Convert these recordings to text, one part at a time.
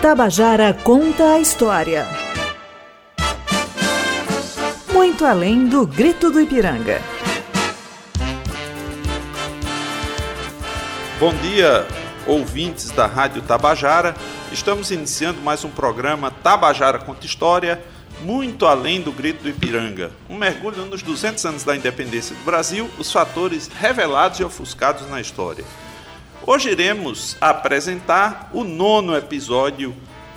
Tabajara conta a história. Muito além do grito do Ipiranga. Bom dia, ouvintes da Rádio Tabajara. Estamos iniciando mais um programa Tabajara Conta História, muito além do grito do Ipiranga. Um mergulho nos 200 anos da independência do Brasil, os fatores revelados e ofuscados na história. Hoje iremos apresentar o nono episódio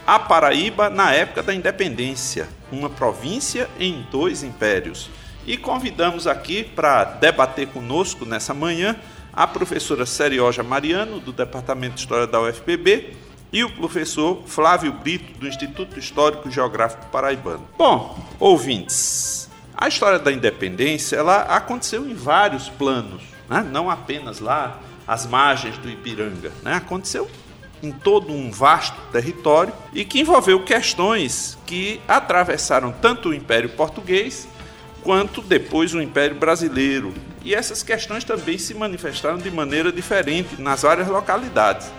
A Paraíba na época da independência, uma província em dois impérios. E convidamos aqui para debater conosco nessa manhã a professora Serioja Mariano, do Departamento de História da UFPB, e o professor Flávio Brito, do Instituto Histórico e Geográfico Paraibano. Bom, ouvintes, a história da independência ela aconteceu em vários planos, né? não apenas lá às margens do Ipiranga. Né? Aconteceu em todo um vasto território e que envolveu questões que atravessaram tanto o Império Português quanto depois o Império Brasileiro. E essas questões também se manifestaram de maneira diferente nas várias localidades.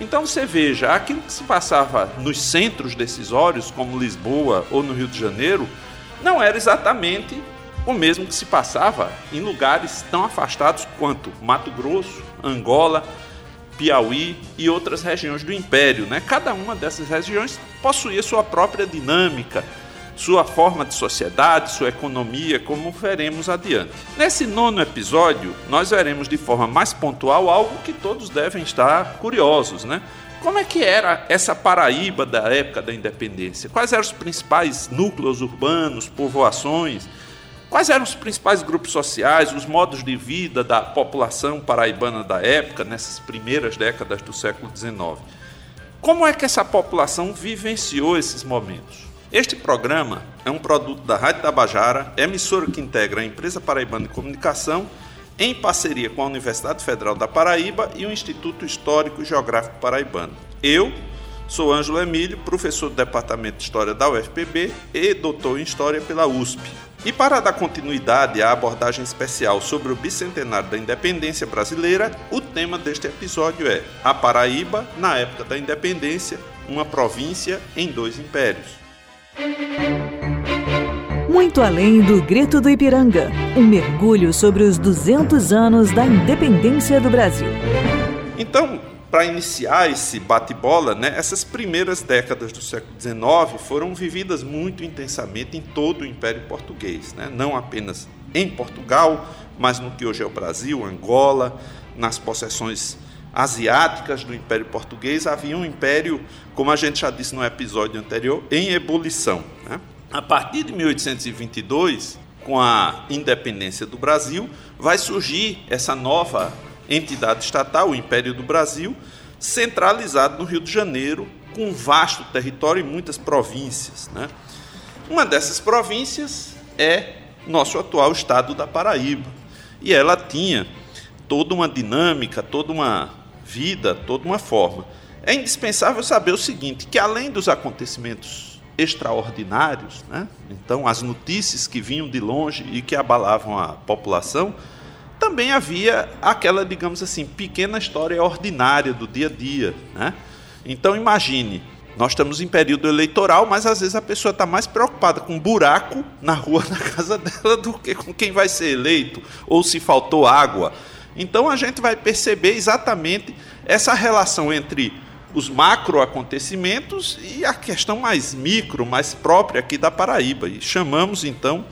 Então você veja, aquilo que se passava nos centros decisórios, como Lisboa ou no Rio de Janeiro, não era exatamente o mesmo que se passava em lugares tão afastados quanto Mato Grosso, Angola, Piauí e outras regiões do Império. Né? Cada uma dessas regiões possuía sua própria dinâmica, sua forma de sociedade, sua economia, como veremos adiante. Nesse nono episódio, nós veremos de forma mais pontual algo que todos devem estar curiosos, né? Como é que era essa Paraíba da época da independência? Quais eram os principais núcleos urbanos, povoações? Quais eram os principais grupos sociais, os modos de vida da população paraibana da época, nessas primeiras décadas do século XIX? Como é que essa população vivenciou esses momentos? Este programa é um produto da Rádio Tabajara, emissora que integra a Empresa Paraibana de Comunicação, em parceria com a Universidade Federal da Paraíba e o Instituto Histórico e Geográfico Paraibano. Eu sou Ângelo Emílio, professor do Departamento de História da UFPB e doutor em História pela USP. E para dar continuidade à abordagem especial sobre o bicentenário da independência brasileira, o tema deste episódio é A Paraíba na época da independência, uma província em dois impérios. Muito além do grito do Ipiranga, um mergulho sobre os 200 anos da independência do Brasil. Então, para iniciar esse bate-bola, né, essas primeiras décadas do século XIX foram vividas muito intensamente em todo o Império Português, né, não apenas em Portugal, mas no que hoje é o Brasil, Angola, nas possessões asiáticas do Império Português, havia um império, como a gente já disse no episódio anterior, em ebulição. Né? A partir de 1822, com a independência do Brasil, vai surgir essa nova entidade estatal, o Império do Brasil, centralizado no Rio de Janeiro, com um vasto território e muitas províncias. Né? Uma dessas províncias é nosso atual estado da Paraíba. E ela tinha toda uma dinâmica, toda uma vida, toda uma forma. É indispensável saber o seguinte, que além dos acontecimentos extraordinários, né? então as notícias que vinham de longe e que abalavam a população, também havia aquela, digamos assim, pequena história ordinária do dia a dia. Né? Então imagine, nós estamos em período eleitoral, mas às vezes a pessoa está mais preocupada com um buraco na rua da casa dela do que com quem vai ser eleito, ou se faltou água. Então a gente vai perceber exatamente essa relação entre os macro acontecimentos e a questão mais micro, mais própria aqui da Paraíba. E chamamos então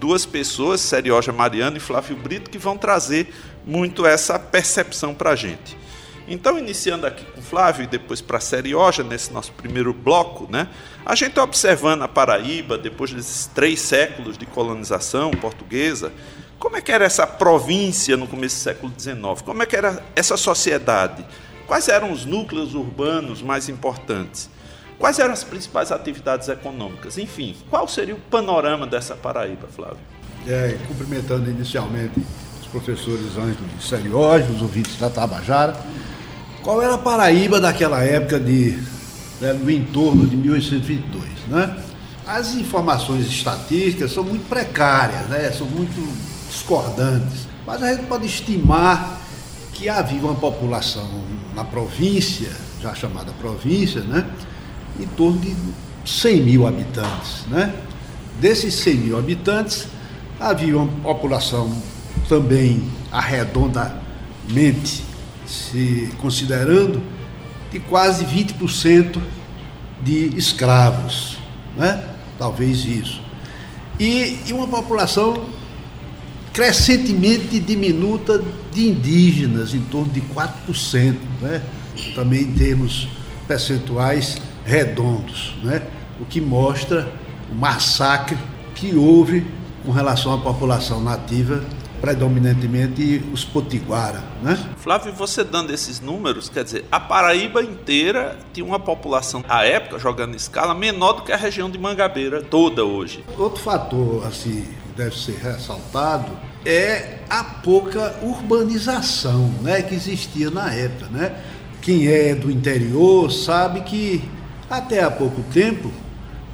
duas pessoas, Serioja Mariano e Flávio Brito, que vão trazer muito essa percepção para a gente. Então, iniciando aqui com Flávio e depois para a Serioja, nesse nosso primeiro bloco, né, a gente observando a Paraíba, depois desses três séculos de colonização portuguesa, como é que era essa província no começo do século XIX? Como é que era essa sociedade? Quais eram os núcleos urbanos mais importantes? Quais eram as principais atividades econômicas? Enfim, qual seria o panorama dessa Paraíba, Flávio? É, cumprimentando inicialmente os professores Ângelo de Seriógio, os ouvintes da Tabajara. Qual era a Paraíba daquela época de, né, no entorno de 1822? Né? As informações estatísticas são muito precárias, né? são muito discordantes, mas a gente pode estimar que havia uma população na província, já chamada província, né? Em torno de 100 mil habitantes. Né? Desses 100 mil habitantes, havia uma população também arredondamente se considerando de quase 20% de escravos, né? talvez isso. E, e uma população crescentemente diminuta de indígenas, em torno de 4%, né? também em termos percentuais redondos, né? o que mostra o massacre que houve com relação à população nativa predominantemente os potiguara, né? Flávio, você dando esses números, quer dizer, a Paraíba inteira tinha uma população, à época, jogando em escala, menor do que a região de Mangabeira toda hoje. Outro fator, assim, deve ser ressaltado, é a pouca urbanização, né, que existia na época, né? Quem é do interior sabe que até há pouco tempo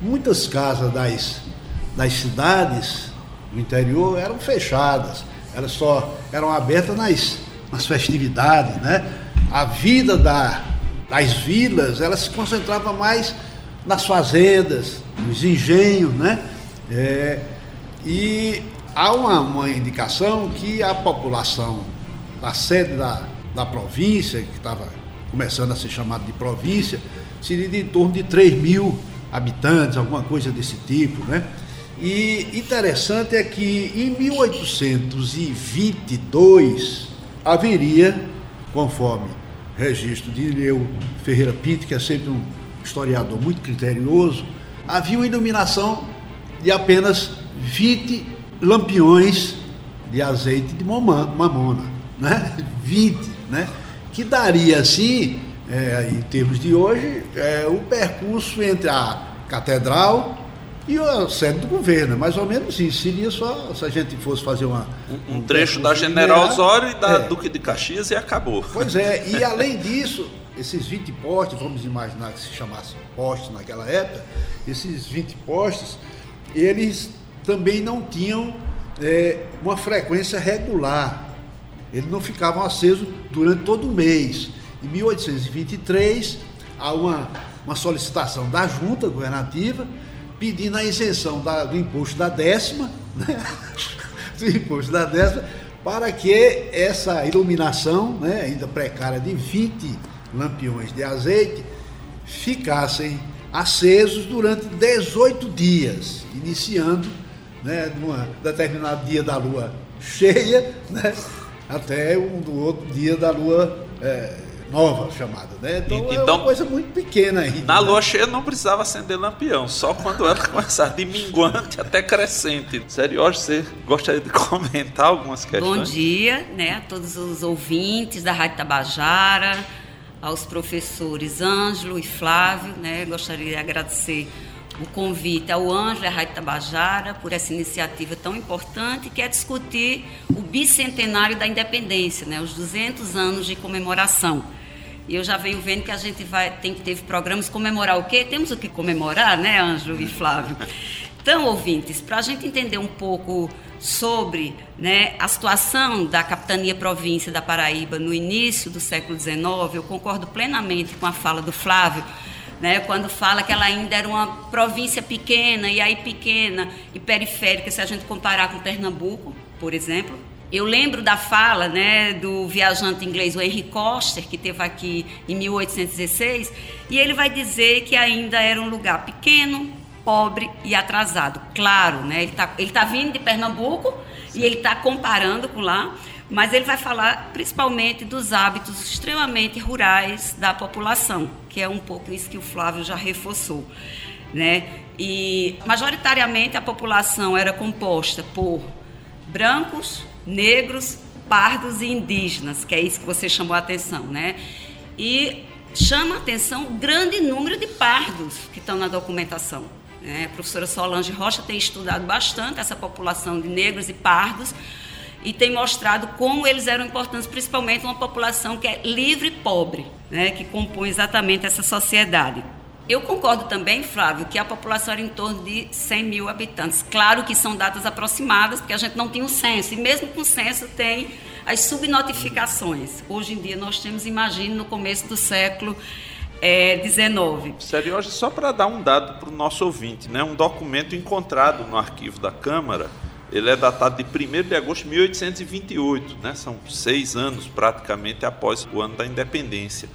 muitas casas das, das cidades do interior eram fechadas elas só eram abertas nas, nas festividades, né? A vida da, das vilas, ela se concentrava mais nas fazendas, nos engenhos, né? É, e há uma, uma indicação que a população da sede da, da província, que estava começando a ser chamada de província, seria de em torno de 3 mil habitantes, alguma coisa desse tipo, né? E interessante é que em 1822 haveria, conforme registro de Ileu Ferreira Pinto, que é sempre um historiador muito criterioso, havia uma iluminação de apenas 20 lampiões de azeite de mamona, né? 20, né? Que daria assim, é, em termos de hoje, é, o percurso entre a catedral e a sede do governo, mais ou menos isso. Seria só se a gente fosse fazer uma. Um, um trecho da General Osório e da é. Duque de Caxias e acabou. Pois é, e além disso, esses 20 postes, vamos imaginar que se chamasse postes naquela época, esses 20 postes, eles também não tinham é, uma frequência regular. Eles não ficavam acesos durante todo o mês. Em 1823, há uma, uma solicitação da junta governativa pedindo a isenção da, do imposto da décima, né? do imposto da décima, para que essa iluminação, né, ainda precária de 20 lampiões de azeite, ficassem acesos durante 18 dias, iniciando né, num determinado dia da lua cheia, né, até um do outro dia da lua é, nova chamada, né? Então, então é uma coisa muito pequena ainda. Na né? lua cheia não precisava acender lampião, só quando ela começar de minguante até crescente. Sério, hoje você gostaria de comentar algumas questões? Bom dia, né, a todos os ouvintes da Rádio Tabajara, aos professores Ângelo e Flávio, né? Gostaria de agradecer o convite ao Ângelo e à Rádio Tabajara por essa iniciativa tão importante que é discutir o bicentenário da independência, né, os 200 anos de comemoração. E eu já venho vendo que a gente vai tem que ter programas comemorar o quê? Temos o que comemorar, né, Ângelo e Flávio? Então, ouvintes, para a gente entender um pouco sobre né, a situação da capitania província da Paraíba no início do século XIX, eu concordo plenamente com a fala do Flávio né, quando fala que ela ainda era uma província pequena, e aí pequena e periférica, se a gente comparar com Pernambuco, por exemplo. Eu lembro da fala né, do viajante inglês, o Henry Coster, que esteve aqui em 1816, e ele vai dizer que ainda era um lugar pequeno, pobre e atrasado. Claro, né, ele está ele tá vindo de Pernambuco Sim. e ele está comparando com lá, mas ele vai falar principalmente dos hábitos extremamente rurais da população, que é um pouco isso que o Flávio já reforçou. Né? E majoritariamente a população era composta por brancos, negros, pardos e indígenas, que é isso que você chamou a atenção, né? E chama a atenção o grande número de pardos que estão na documentação. Né? A professora Solange Rocha tem estudado bastante essa população de negros e pardos, e tem mostrado como eles eram importantes, principalmente uma população que é livre e pobre, né, que compõe exatamente essa sociedade. Eu concordo também, Flávio, que a população era em torno de 100 mil habitantes. Claro que são datas aproximadas, porque a gente não tinha um censo, e mesmo com o censo tem as subnotificações. Hoje em dia nós temos, imagine, no começo do século é 19. Sério, hoje só para dar um dado para o nosso ouvinte, né? Um documento encontrado no arquivo da Câmara, ele é datado de 1 de agosto de 1828, né? São seis anos praticamente após o ano da independência.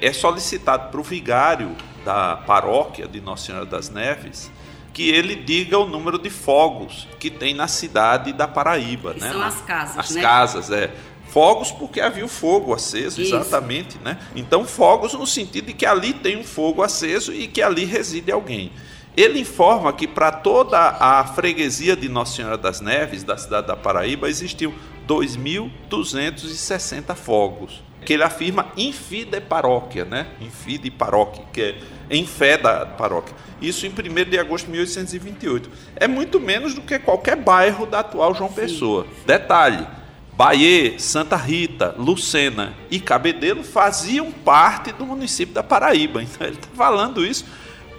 É solicitado para o vigário da paróquia de Nossa Senhora das Neves que ele diga o número de fogos que tem na cidade da Paraíba, que né? São as casas, as né? casas, é. Fogos porque havia o fogo aceso, Isso. exatamente, né? Então fogos no sentido de que ali tem um fogo aceso e que ali reside alguém. Ele informa que para toda a freguesia de Nossa Senhora das Neves, da cidade da Paraíba, existiam 2.260 fogos. Que ele afirma em fide paróquia, né? Em fide paróquia, que é em fé da paróquia. Isso em 1 de agosto de 1828. É muito menos do que qualquer bairro da atual João Pessoa. Detalhe: Bahia, Santa Rita, Lucena e Cabedelo faziam parte do município da Paraíba. Então ele está falando isso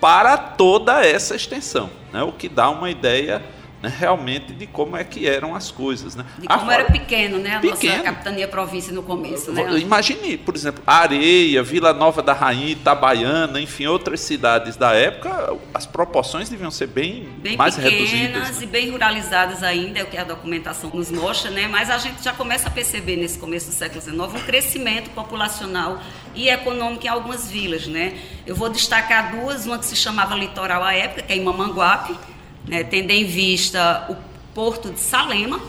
para toda essa extensão, né? o que dá uma ideia né, realmente de como é que eram as coisas. Né? De como Agora- era pequeno, né? A Pequeno. nossa capitania província no começo, né? Imagine, por exemplo, Areia, Vila Nova da Rainha, Itabaiana, enfim, outras cidades da época, as proporções deviam ser bem, bem mais pequenas reduzidas. né? e bem ruralizadas ainda, é o que a documentação nos mostra, né? Mas a gente já começa a perceber nesse começo do século XIX um crescimento populacional e econômico em algumas vilas, né? Eu vou destacar duas, uma que se chamava Litoral à época, que é em Mamanguape, né? tendo em vista o porto de Salema,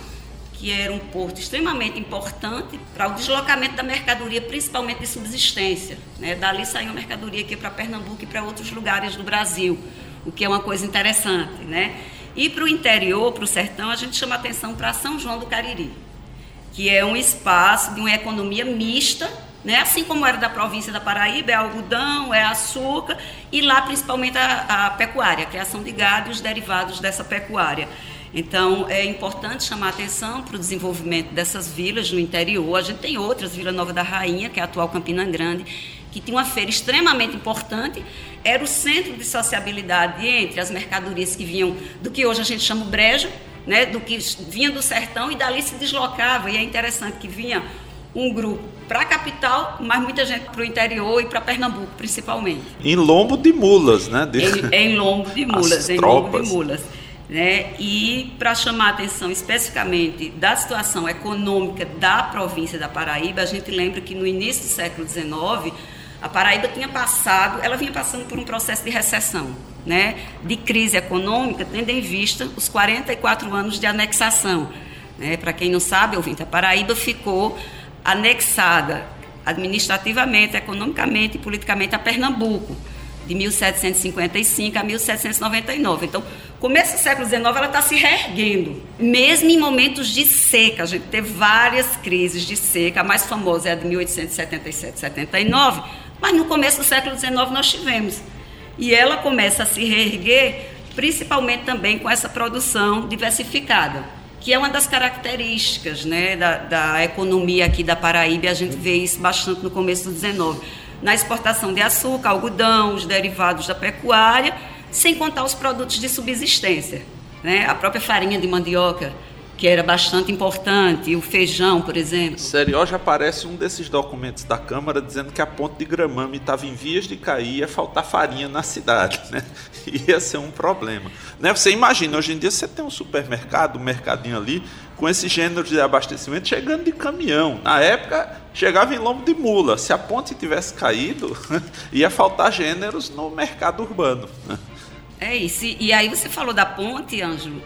que era um porto extremamente importante para o deslocamento da mercadoria, principalmente de subsistência. Né? Dali saiu mercadoria aqui para Pernambuco e para outros lugares do Brasil, o que é uma coisa interessante. Né? E para o interior, para o sertão, a gente chama atenção para São João do Cariri, que é um espaço de uma economia mista, né? assim como era da província da Paraíba, é algodão, é açúcar, e lá principalmente a, a pecuária, a criação de gado e os derivados dessa pecuária. Então, é importante chamar atenção para o desenvolvimento dessas vilas no interior. A gente tem outras, Vila Nova da Rainha, que é a atual Campina Grande, que tinha uma feira extremamente importante, era o centro de sociabilidade entre as mercadorias que vinham do que hoje a gente chama o brejo, né, do que vinha do sertão e dali se deslocava. E é interessante que vinha um grupo para a capital, mas muita gente para o interior e para Pernambuco, principalmente. Em lombo de mulas, né? De- Em, em lombo de mulas, As em lombo de mulas. Né? E para chamar a atenção especificamente da situação econômica da província da Paraíba, a gente lembra que no início do século XIX, a Paraíba tinha passado, ela vinha passando por um processo de recessão, né? de crise econômica, tendo em vista os 44 anos de anexação. Né? Para quem não sabe, ouvinte, a Paraíba ficou anexada administrativamente, economicamente e politicamente a Pernambuco de 1755 a 1799. Então, começo do século XIX, ela está se reerguendo, mesmo em momentos de seca. A gente teve várias crises de seca, a mais famosa é a de 1877, 79, mas no começo do século XIX nós tivemos. E ela começa a se reerguer, principalmente também com essa produção diversificada, que é uma das características né, da, da economia aqui da Paraíba, a gente vê isso bastante no começo do 19 na exportação de açúcar, algodão, os derivados da pecuária, sem contar os produtos de subsistência. Né? A própria farinha de mandioca, que era bastante importante, o feijão, por exemplo. Sério, hoje aparece um desses documentos da Câmara dizendo que a ponte de Gramame estava em vias de cair ia faltar farinha na cidade, né? Ia ser um problema. Né? Você imagina, hoje em dia você tem um supermercado, um mercadinho ali, com esse gênero de abastecimento chegando de caminhão. Na época, chegava em lombo de mula. Se a ponte tivesse caído, ia faltar gêneros no mercado urbano. É isso. E e aí você falou da ponte, Ângelo.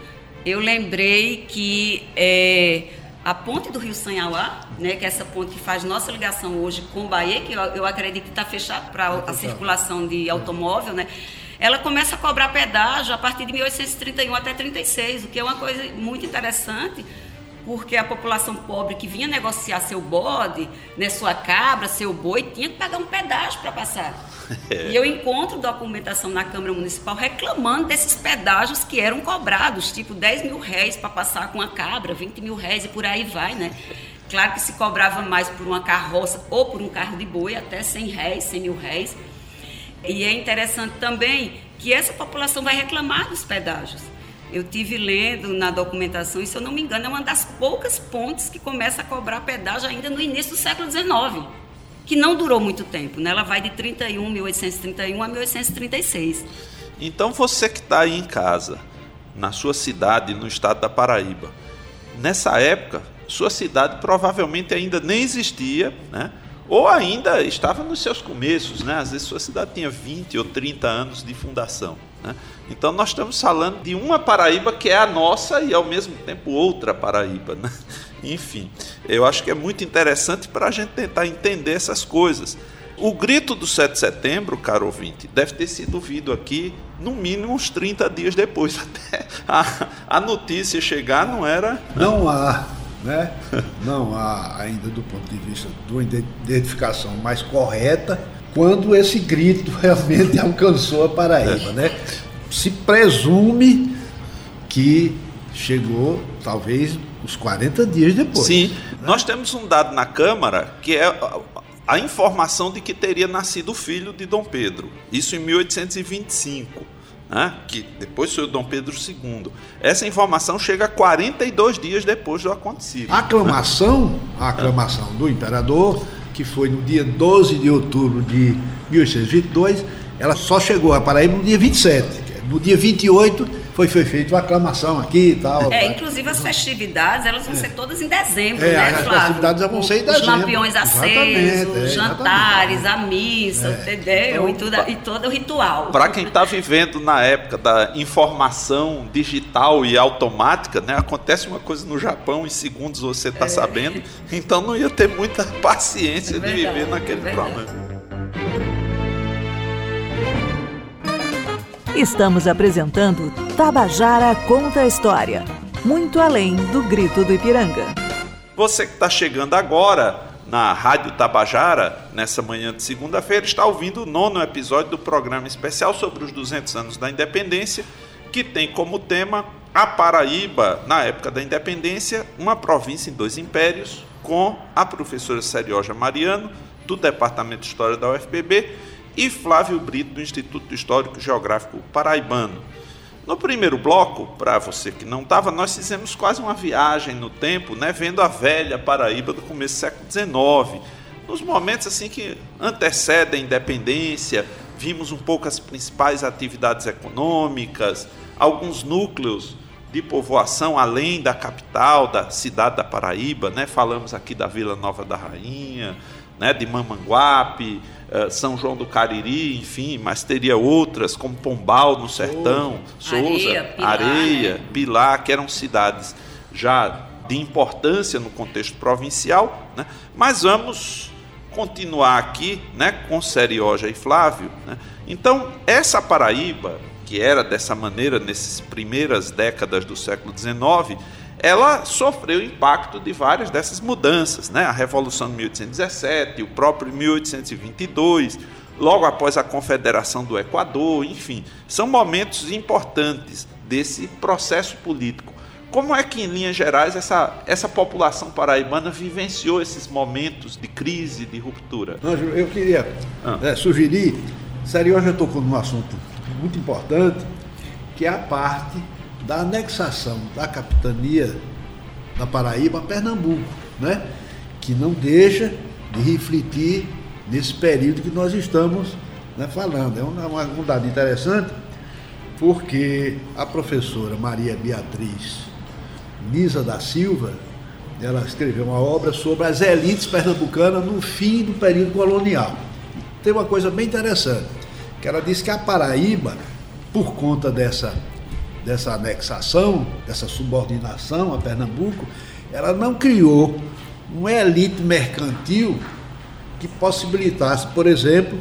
Eu lembrei que é, a ponte do Rio Sanhauá, né, que é essa ponte que faz nossa ligação hoje com Bahia, que eu, eu acredito que está fechado para a circulação de automóvel, né, ela começa a cobrar pedágio a partir de 1831 até 36, o que é uma coisa muito interessante, porque a população pobre que vinha negociar seu bode, né, sua cabra, seu boi, tinha que pagar um pedágio para passar. E eu encontro documentação na Câmara Municipal reclamando desses pedágios que eram cobrados, tipo 10 mil réis para passar com a cabra, 20 mil réis e por aí vai, né? Claro que se cobrava mais por uma carroça ou por um carro de boi, até 100 réis, 100 mil réis. E é interessante também que essa população vai reclamar dos pedágios. Eu tive lendo na documentação, e se eu não me engano, é uma das poucas pontes que começa a cobrar pedágio ainda no início do século XIX, que não durou muito tempo, né? Ela vai de 31, 1831 a 1836. Então você que está aí em casa, na sua cidade, no estado da Paraíba, nessa época, sua cidade provavelmente ainda nem existia, né? ou ainda estava nos seus começos, né? às vezes sua cidade tinha 20 ou 30 anos de fundação. Né? Então nós estamos falando de uma Paraíba que é a nossa e ao mesmo tempo outra Paraíba. Né? Enfim, eu acho que é muito interessante para a gente tentar entender essas coisas. O grito do 7 de setembro, caro ouvinte, deve ter sido ouvido aqui no mínimo uns 30 dias depois. Até a, a notícia chegar não era. Não há, né? Não há ainda do ponto de vista de uma identificação mais correta quando esse grito realmente alcançou a Paraíba, né? Se presume que chegou talvez uns 40 dias depois. Sim, né? nós temos um dado na Câmara que é a informação de que teria nascido o filho de Dom Pedro, isso em 1825. Né? que depois foi o Dom Pedro II. Essa informação chega 42 dias depois do acontecido. A aclamação, a aclamação do imperador, que foi no dia 12 de outubro de 1822, ela só chegou a Paraíba no dia 27. No dia 28 foi, foi feita uma aclamação aqui e tal. É, inclusive as festividades, elas vão é. ser todas em dezembro, é, né, as Flávio? festividades vão ser em dezembro. Os lampiões acesos, os é, jantares, a missa, é. entendeu? Então, e, tudo, e todo o ritual. Para quem está vivendo na época da informação digital e automática, né, acontece uma coisa no Japão, em segundos você está é. sabendo, então não ia ter muita paciência de viver naquele problema. Estamos apresentando Tabajara Conta a História. Muito além do grito do Ipiranga. Você que está chegando agora na Rádio Tabajara, nessa manhã de segunda-feira, está ouvindo o nono episódio do programa especial sobre os 200 anos da independência, que tem como tema a Paraíba, na época da independência, uma província em dois impérios, com a professora Serioja Mariano, do Departamento de História da UFPB, e Flávio Brito, do Instituto Histórico Geográfico Paraibano. No primeiro bloco, para você que não estava, nós fizemos quase uma viagem no tempo, né, vendo a velha Paraíba do começo do século XIX. Nos momentos assim que antecedem a independência, vimos um pouco as principais atividades econômicas, alguns núcleos de povoação além da capital, da cidade da Paraíba, né? Falamos aqui da Vila Nova da Rainha, né, de Mamanguape, eh, São João do Cariri, enfim, mas teria outras, como Pombal no Sertão, Souza, Areia, Pilar, Areia, né? Pilar, que eram cidades já de importância no contexto provincial, né? mas vamos continuar aqui né, com Serioja e Flávio. Né? Então, essa Paraíba, que era dessa maneira nessas primeiras décadas do século XIX, ela sofreu o impacto de várias dessas mudanças, né? A Revolução de 1817, o próprio 1822, logo após a Confederação do Equador, enfim, são momentos importantes desse processo político. Como é que, em linhas gerais, essa, essa população paraibana vivenciou esses momentos de crise, de ruptura? Eu queria ah. é, sugerir, Sério, já tocou num assunto muito importante, que é a parte da anexação da capitania da Paraíba a Pernambuco, né? que não deixa de refletir nesse período que nós estamos né, falando. É uma, um dado interessante, porque a professora Maria Beatriz Nisa da Silva, ela escreveu uma obra sobre as elites pernambucanas no fim do período colonial. Tem uma coisa bem interessante, que ela diz que a Paraíba, por conta dessa dessa anexação, dessa subordinação a Pernambuco, ela não criou uma elite mercantil que possibilitasse, por exemplo,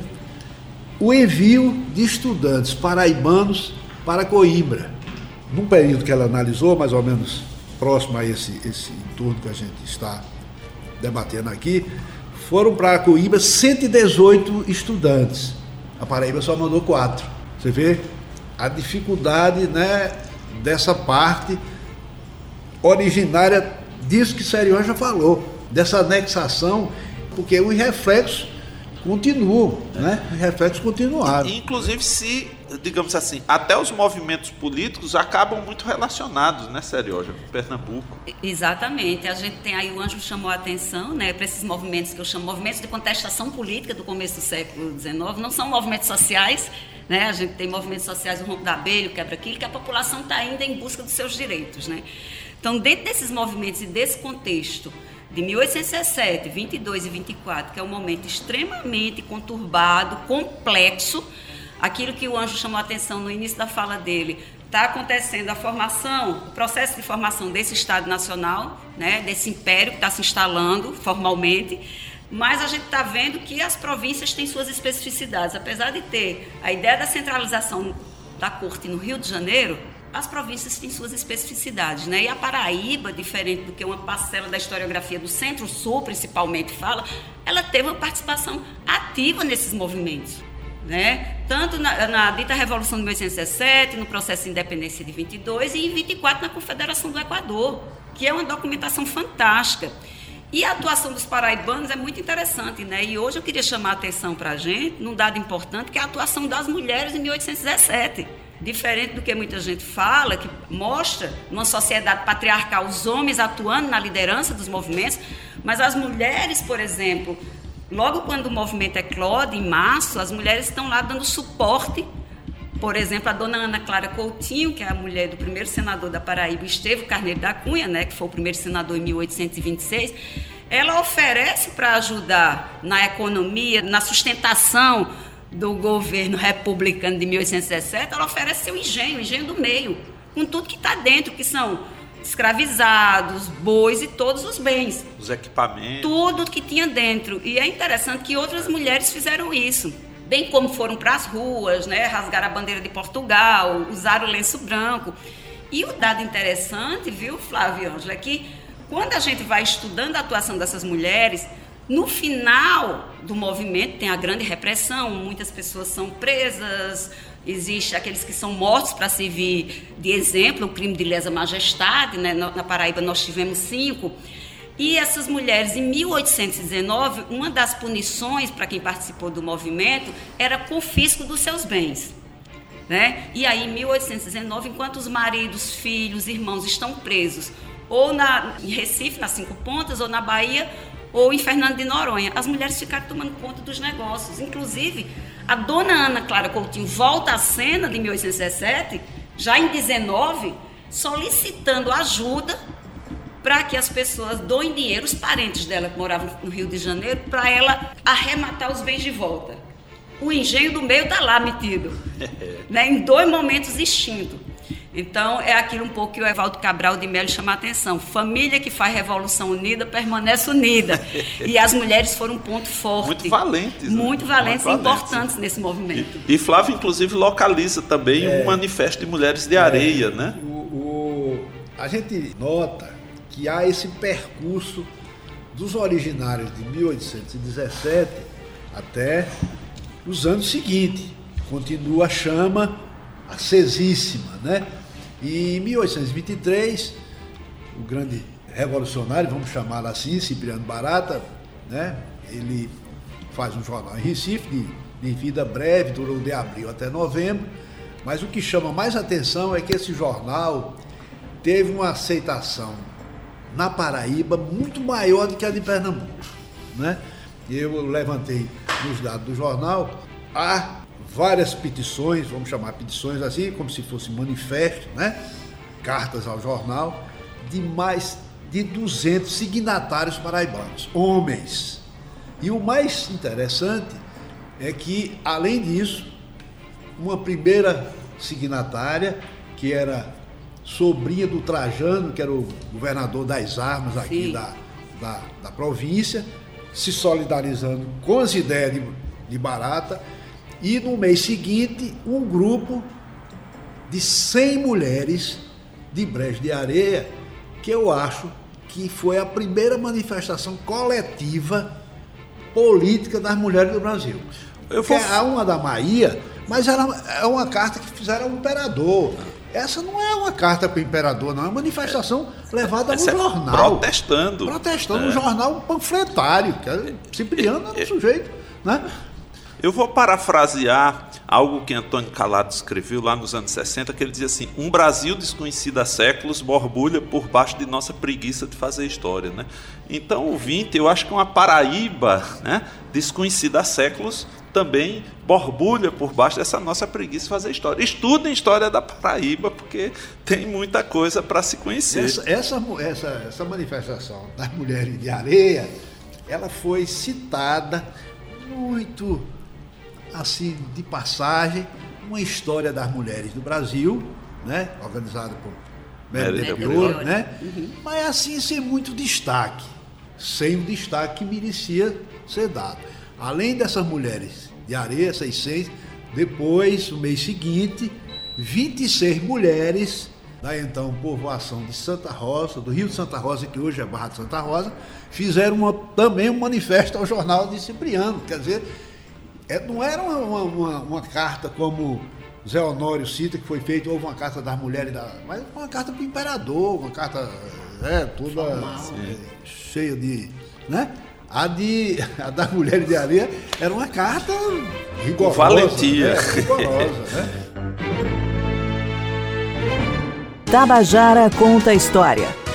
o envio de estudantes paraibanos para Coimbra. Num período que ela analisou, mais ou menos próximo a esse, esse entorno que a gente está debatendo aqui, foram para Coimbra 118 estudantes. A Paraíba só mandou quatro. Você vê a dificuldade né, dessa parte originária disso que Serion já falou, dessa anexação, porque os reflexos continuam, né? Reflexos continuaram. Inclusive se, digamos assim, até os movimentos políticos acabam muito relacionados, né, Serioja, com Pernambuco. Exatamente. A gente tem aí, o Anjo chamou a atenção, né, para esses movimentos que eu chamo movimentos de contestação política do começo do século XIX, não são movimentos sociais, né? A gente tem movimentos sociais, o Rompo da Abelha, o Quebra-Quilo, que a população está ainda em busca dos seus direitos, né? Então, dentro desses movimentos e desse contexto, de 1817, 22 e 24, que é um momento extremamente conturbado, complexo, aquilo que o Anjo chamou a atenção no início da fala dele, está acontecendo a formação, o processo de formação desse Estado Nacional, né, desse império que está se instalando formalmente, mas a gente está vendo que as províncias têm suas especificidades. Apesar de ter a ideia da centralização da corte no Rio de Janeiro, as províncias têm suas especificidades, né? E a Paraíba, diferente do que uma parcela da historiografia do Centro-Sul principalmente fala, ela teve uma participação ativa nesses movimentos, né? Tanto na, na dita Revolução de 1817, no processo de independência de 22 e em 24 na Confederação do Equador, que é uma documentação fantástica. E a atuação dos paraibanos é muito interessante, né? E hoje eu queria chamar a atenção para a gente, num dado importante, que é a atuação das mulheres em 1817 diferente do que muita gente fala, que mostra numa sociedade patriarcal os homens atuando na liderança dos movimentos, mas as mulheres, por exemplo, logo quando o movimento eclode, em março, as mulheres estão lá dando suporte. Por exemplo, a dona Ana Clara Coutinho, que é a mulher do primeiro senador da Paraíba, Estevão Carneiro da Cunha, né, que foi o primeiro senador em 1826, ela oferece para ajudar na economia, na sustentação do governo republicano de 1817, ela oferece seu engenho, o engenho do meio, com tudo que está dentro, que são escravizados, bois e todos os bens. Os equipamentos. Tudo que tinha dentro. E é interessante que outras mulheres fizeram isso. Bem como foram para as ruas, né, rasgar a bandeira de Portugal, usar o lenço branco. E o dado interessante, viu, Flávio Ângela, é que quando a gente vai estudando a atuação dessas mulheres, no final do movimento tem a grande repressão, muitas pessoas são presas, existe aqueles que são mortos para servir de exemplo, o crime de lesa majestade, né? na Paraíba nós tivemos cinco. E essas mulheres, em 1819, uma das punições para quem participou do movimento era confisco dos seus bens. Né? E aí, em 1819, enquanto os maridos, filhos, irmãos estão presos, ou na, em Recife, nas Cinco Pontas, ou na Bahia, ou em Fernando de Noronha. As mulheres ficaram tomando conta dos negócios. Inclusive, a dona Ana Clara Coutinho volta à cena de 1817, já em 19, solicitando ajuda para que as pessoas doem dinheiro, os parentes dela que moravam no Rio de Janeiro, para ela arrematar os bens de volta. O engenho do meio está lá metido, né, em dois momentos distintos. Então, é aquilo um pouco que o Evaldo Cabral de Melo chama a atenção. Família que faz revolução unida permanece unida. E as mulheres foram um ponto forte. Muito valentes. Muito né? valentes e importantes nesse movimento. E, e, Flávio, inclusive, localiza também é, um manifesto de mulheres de areia, é, né? O, o, a gente nota que há esse percurso dos originários de 1817 até os anos seguintes. Continua a chama acesíssima, né? E em 1823, o grande revolucionário, vamos chamá-lo assim, Cipriano Barata, né? ele faz um jornal em Recife, de, de vida breve, durou de abril até novembro, mas o que chama mais atenção é que esse jornal teve uma aceitação na Paraíba muito maior do que a de Pernambuco. Né? Eu levantei nos dados do jornal a várias petições, vamos chamar petições assim, como se fosse manifesto, né? cartas ao jornal, de mais de 200 signatários paraibanos, homens. E o mais interessante é que, além disso, uma primeira signatária, que era sobrinha do Trajano, que era o governador das armas aqui da, da, da, província, se solidarizando com as ideias de, de Barata, e no mês seguinte, um grupo de 100 mulheres de Brejo de Areia, que eu acho que foi a primeira manifestação coletiva política das mulheres do Brasil. Eu. Há uma da Bahia, mas era, é uma carta que fizeram ao imperador. Essa não é uma carta para o imperador, não. É uma manifestação levada no é jornal. Protestando. Protestando é. no jornal panfletário. Que Cipriano era um sujeito Né? Eu vou parafrasear algo que Antônio Calado escreveu lá nos anos 60, que ele dizia assim: Um Brasil desconhecido há séculos borbulha por baixo de nossa preguiça de fazer história. Né? Então, ouvinte, eu acho que uma Paraíba né, desconhecida há séculos também borbulha por baixo dessa nossa preguiça de fazer história. Estudem história da Paraíba, porque tem muita coisa para se conhecer. Essa, essa, essa, essa manifestação das mulheres de areia, ela foi citada muito assim, de passagem, uma história das mulheres do Brasil, né? organizada por Mérida Pior, né? Uhum. Mas assim, sem muito destaque, sem o destaque que merecia ser dado. Além dessas mulheres de areia, 600, depois, no mês seguinte, 26 mulheres da então povoação de Santa Rosa, do Rio de Santa Rosa, que hoje é Barra de Santa Rosa, fizeram uma, também um manifesto ao jornal de Cipriano. Quer dizer, é, não era uma, uma, uma, carta como Zé Honório cita, que foi feita, houve uma carta das mulheres, da, mas uma carta para o imperador, uma carta é, toda é, cheia de. Né? A, de, a das mulheres de areia era uma carta rigorosa. Valentia. Né? Rigorosa, né? Tabajara conta a história.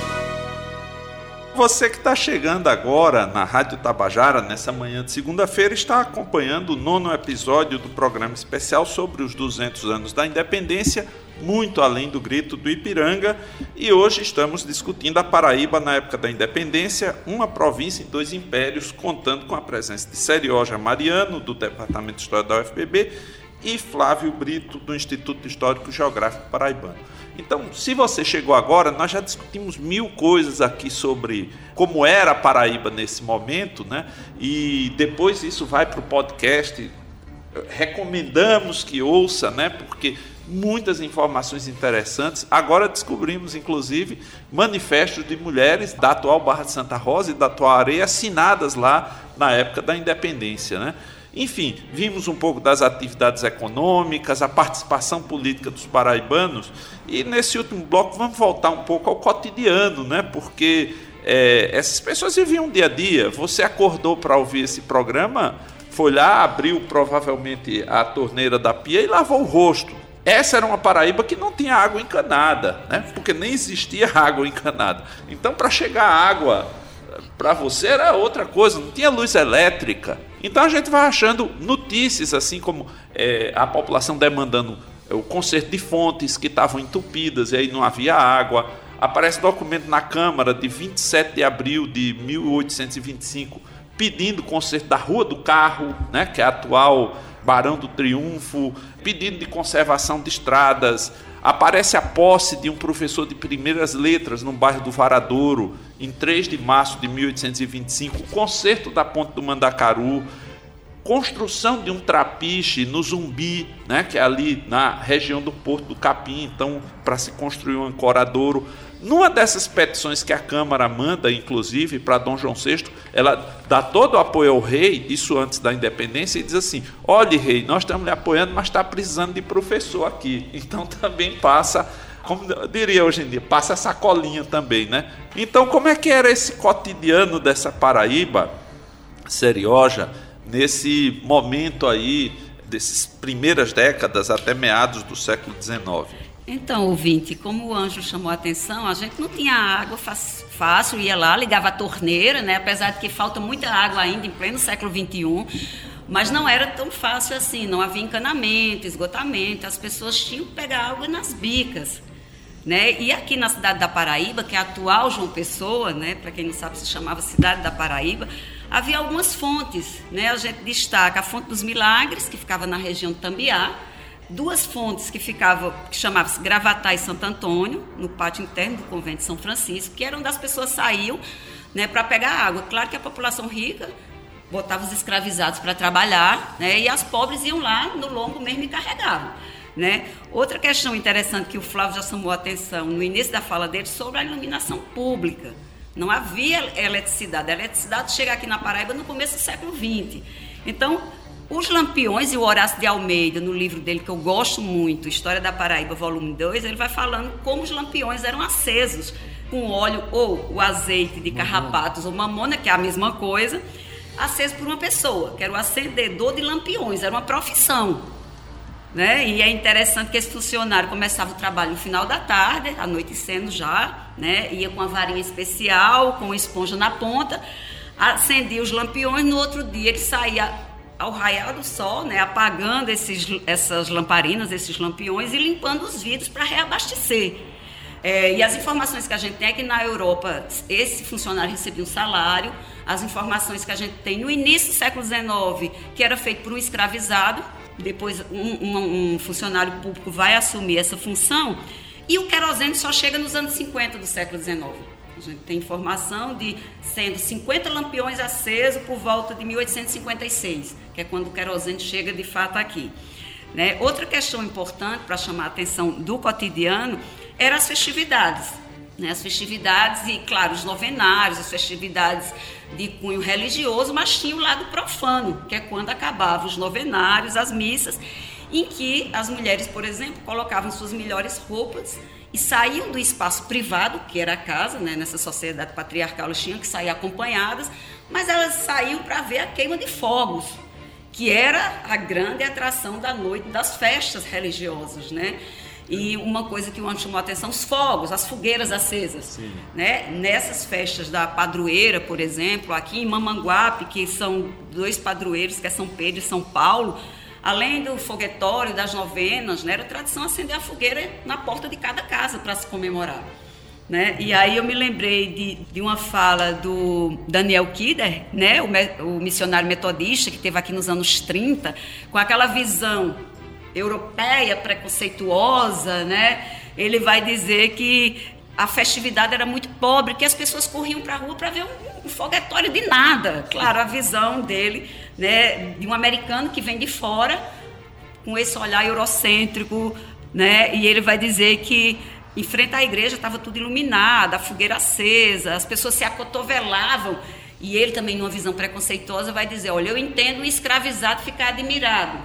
Você que está chegando agora na Rádio Tabajara, nessa manhã de segunda-feira, está acompanhando o nono episódio do programa especial sobre os 200 anos da independência, muito além do grito do Ipiranga. E hoje estamos discutindo a Paraíba na época da independência, uma província em dois impérios, contando com a presença de Serioja Mariano, do Departamento de História da UFPB, e Flávio Brito, do Instituto Histórico Geográfico Paraibano. Então, se você chegou agora, nós já discutimos mil coisas aqui sobre como era a Paraíba nesse momento, né? E depois isso vai para o podcast. Recomendamos que ouça, né? Porque muitas informações interessantes. Agora descobrimos, inclusive, manifestos de mulheres da atual Barra de Santa Rosa e da atual Areia assinadas lá na época da independência, né? Enfim, vimos um pouco das atividades econômicas, a participação política dos paraibanos e nesse último bloco vamos voltar um pouco ao cotidiano, né? Porque é, essas pessoas viviam dia a dia. Você acordou para ouvir esse programa, foi lá, abriu provavelmente a torneira da pia e lavou o rosto. Essa era uma Paraíba que não tinha água encanada, né? Porque nem existia água encanada. Então, para chegar água para você era outra coisa, não tinha luz elétrica. Então a gente vai achando notícias, assim como é, a população demandando o conserto de fontes que estavam entupidas e aí não havia água. Aparece documento na Câmara de 27 de abril de 1825 pedindo conserto da Rua do Carro, né, que é a atual Barão do Triunfo, pedindo de conservação de estradas, Aparece a posse de um professor de primeiras letras no bairro do Varadouro, em 3 de março de 1825, o concerto da ponte do Mandacaru, construção de um trapiche no Zumbi, né, que é ali na região do Porto do Capim, então para se construir um ancoradouro. Numa dessas petições que a Câmara manda, inclusive, para Dom João VI, ela dá todo o apoio ao rei, isso antes da independência, e diz assim: olhe, rei, nós estamos lhe apoiando, mas está precisando de professor aqui. Então também passa, como diria hoje em dia, passa essa colinha também, né? Então, como é que era esse cotidiano dessa Paraíba, Serioja, nesse momento aí, dessas primeiras décadas até meados do século XIX? Então, ouvinte, como o anjo chamou a atenção, a gente não tinha água fácil, ia lá, ligava a torneira, né? apesar de que falta muita água ainda em pleno século XXI, mas não era tão fácil assim, não havia encanamento, esgotamento, as pessoas tinham que pegar água nas bicas. Né? E aqui na cidade da Paraíba, que é a atual João Pessoa, né? para quem não sabe, se chamava Cidade da Paraíba, havia algumas fontes. Né? A gente destaca a Fonte dos Milagres, que ficava na região de Tambiá, duas fontes que ficavam, que chamavam-se Gravatá e Santo Antônio, no pátio interno do convento de São Francisco, que eram das pessoas saíam né, para pegar água. Claro que a população rica botava os escravizados para trabalhar, né, e as pobres iam lá no lombo mesmo e carregavam. Né? Outra questão interessante que o Flávio já chamou a atenção no início da fala dele sobre a iluminação pública. Não havia eletricidade. A eletricidade chega aqui na Paraíba no começo do século XX. Então, os Lampiões e o Horácio de Almeida, no livro dele que eu gosto muito, História da Paraíba, volume 2, ele vai falando como os lampiões eram acesos com óleo ou o azeite de carrapatos ou mamona, que é a mesma coisa, aceso por uma pessoa, que era o acendedor de lampiões, era uma profissão. Né? E é interessante que esse funcionário começava o trabalho no final da tarde, anoitecendo já, né? ia com uma varinha especial, com esponja na ponta, acendia os lampiões, no outro dia ele saía ao raiar do sol, né, apagando esses, essas lamparinas, esses lampiões e limpando os vidros para reabastecer. É, e as informações que a gente tem é que na Europa esse funcionário recebia um salário. As informações que a gente tem no início do século XIX, que era feito por um escravizado, depois um, um, um funcionário público vai assumir essa função, e o querosene só chega nos anos 50 do século XIX. A gente tem informação de sendo 50 lampiões acesos por volta de 1856, que é quando o querosene chega de fato aqui. Né? Outra questão importante para chamar a atenção do cotidiano eram as festividades. Né? As festividades, e claro, os novenários, as festividades de cunho religioso, mas tinha o lado profano, que é quando acabavam os novenários, as missas, em que as mulheres, por exemplo, colocavam suas melhores roupas e saíam do espaço privado, que era a casa, né? nessa sociedade patriarcal elas tinham que sair acompanhadas, mas elas saíam para ver a queima de fogos, que era a grande atração da noite das festas religiosas, né? E uma coisa que o chamou a atenção, os fogos, as fogueiras acesas. Né? Nessas festas da padroeira, por exemplo, aqui em Mamanguape, que são dois padroeiros, que é São Pedro e São Paulo, além do foguetório, das novenas, né, era tradição acender a fogueira na porta de cada casa para se comemorar. Né? E aí eu me lembrei de, de uma fala do Daniel Kider, né? o, me, o missionário metodista que teve aqui nos anos 30, com aquela visão europeia preconceituosa, né? ele vai dizer que a festividade era muito pobre, que as pessoas corriam para a rua para ver um, um, foguetório de nada. Claro, a visão dele, né, de um americano que vem de fora, com esse olhar eurocêntrico, né, e ele vai dizer que em frente à igreja estava tudo iluminado, a fogueira acesa, as pessoas se acotovelavam. E ele também, numa visão preconceituosa, vai dizer: Olha, eu entendo um escravizado ficar admirado,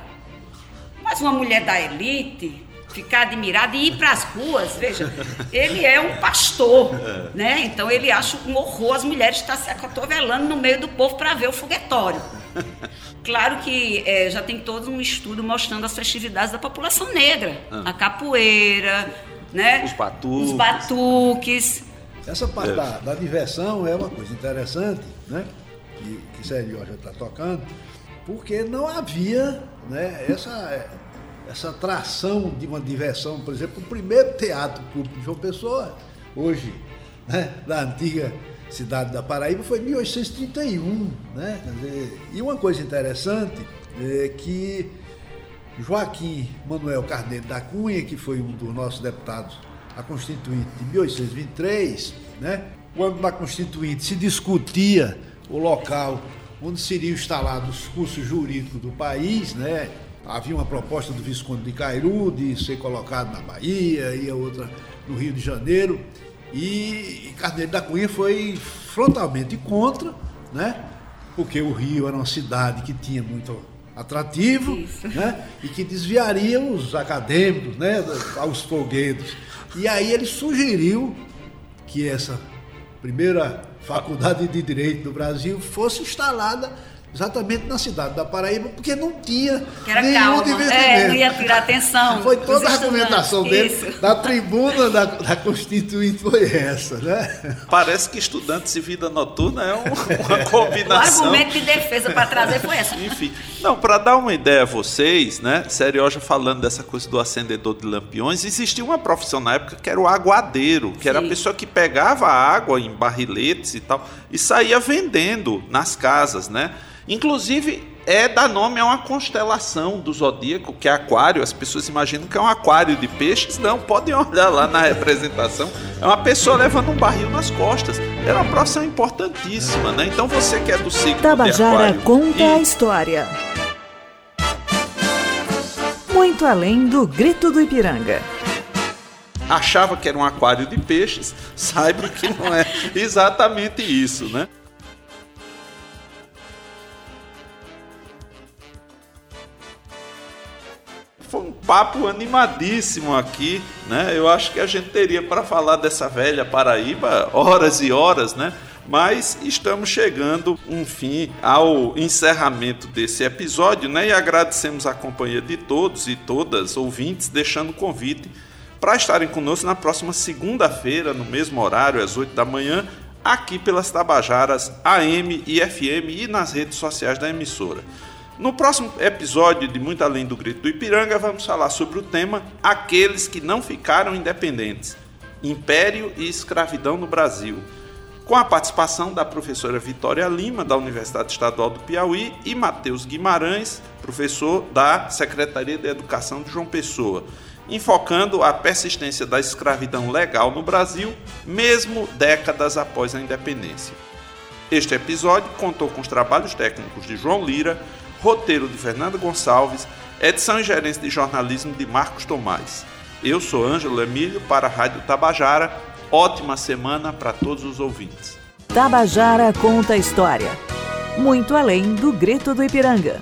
mas uma mulher da elite ficar admirado e ir para as ruas. Veja, ele é um pastor, né? Então ele acha um horror as mulheres estar se acotovelando no meio do povo para ver o foguetório. Claro que é, já tem todo um estudo mostrando as festividades da população negra, ah. a capoeira, né? Os batuques. Os batuques. Essa parte é. da, da, diversão é uma coisa interessante, né? Que, que Sérgio já está tocando, porque não havia né, essa essa atração de uma diversão, por exemplo, o primeiro teatro público de João Pessoa, hoje, né, da antiga cidade da Paraíba, foi em 1831. Né? Dizer, e uma coisa interessante é que Joaquim Manuel Carneiro da Cunha, que foi um dos nossos deputados a Constituinte de 1823, né? quando na Constituinte se discutia o local onde seriam instalados os cursos jurídicos do país, né? havia uma proposta do Visconde de Cairu de ser colocado na Bahia e a outra no Rio de Janeiro. E Carneiro da Cunha foi frontalmente contra, né? Porque o Rio era uma cidade que tinha muito atrativo, né? E que desviaria os acadêmicos, né? Aos folguedos. E aí ele sugeriu que essa primeira faculdade de direito do Brasil fosse instalada Exatamente na cidade da Paraíba, porque não tinha que era nenhum calma. investimento. É, não ia tirar atenção. Foi toda a argumentação dele Isso. da tribuna da, da, Constituinte foi essa, né? Parece que estudantes e vida noturna é uma combinação. o argumento de defesa para trazer foi essa. Enfim, não, para dar uma ideia a vocês, né? Serioja falando dessa coisa do acendedor de lampiões, existia uma profissão na época que era o aguadeiro, que Sim. era a pessoa que pegava água em barriletes e tal e saía vendendo nas casas, né? Inclusive, é dar nome a uma constelação do zodíaco, que é aquário. As pessoas imaginam que é um aquário de peixes. Não, podem olhar lá na representação. É uma pessoa levando um barril nas costas. Era uma profissão importantíssima, né? Então você que é do signo Tabajara de conta e... a história. Muito além do grito do Ipiranga achava que era um aquário de peixes, saiba que não é exatamente isso, né? Papo animadíssimo aqui, né? Eu acho que a gente teria para falar dessa velha Paraíba horas e horas, né? Mas estamos chegando, enfim, ao encerramento desse episódio, né? E agradecemos a companhia de todos e todas ouvintes, deixando o convite para estarem conosco na próxima segunda-feira, no mesmo horário, às 8 da manhã, aqui pelas Tabajaras AM e FM e nas redes sociais da emissora. No próximo episódio de Muito Além do Grito do Ipiranga, vamos falar sobre o tema Aqueles que não ficaram independentes: Império e Escravidão no Brasil com a participação da professora Vitória Lima, da Universidade Estadual do Piauí, e Matheus Guimarães, professor da Secretaria de Educação de João Pessoa, enfocando a persistência da escravidão legal no Brasil, mesmo décadas após a independência. Este episódio contou com os trabalhos técnicos de João Lira, roteiro de Fernando Gonçalves, edição e gerência de jornalismo de Marcos Tomás. Eu sou Ângelo Emílio para a Rádio Tabajara Ótima semana para todos os ouvintes. Tabajara conta a história. Muito além do grito do Ipiranga.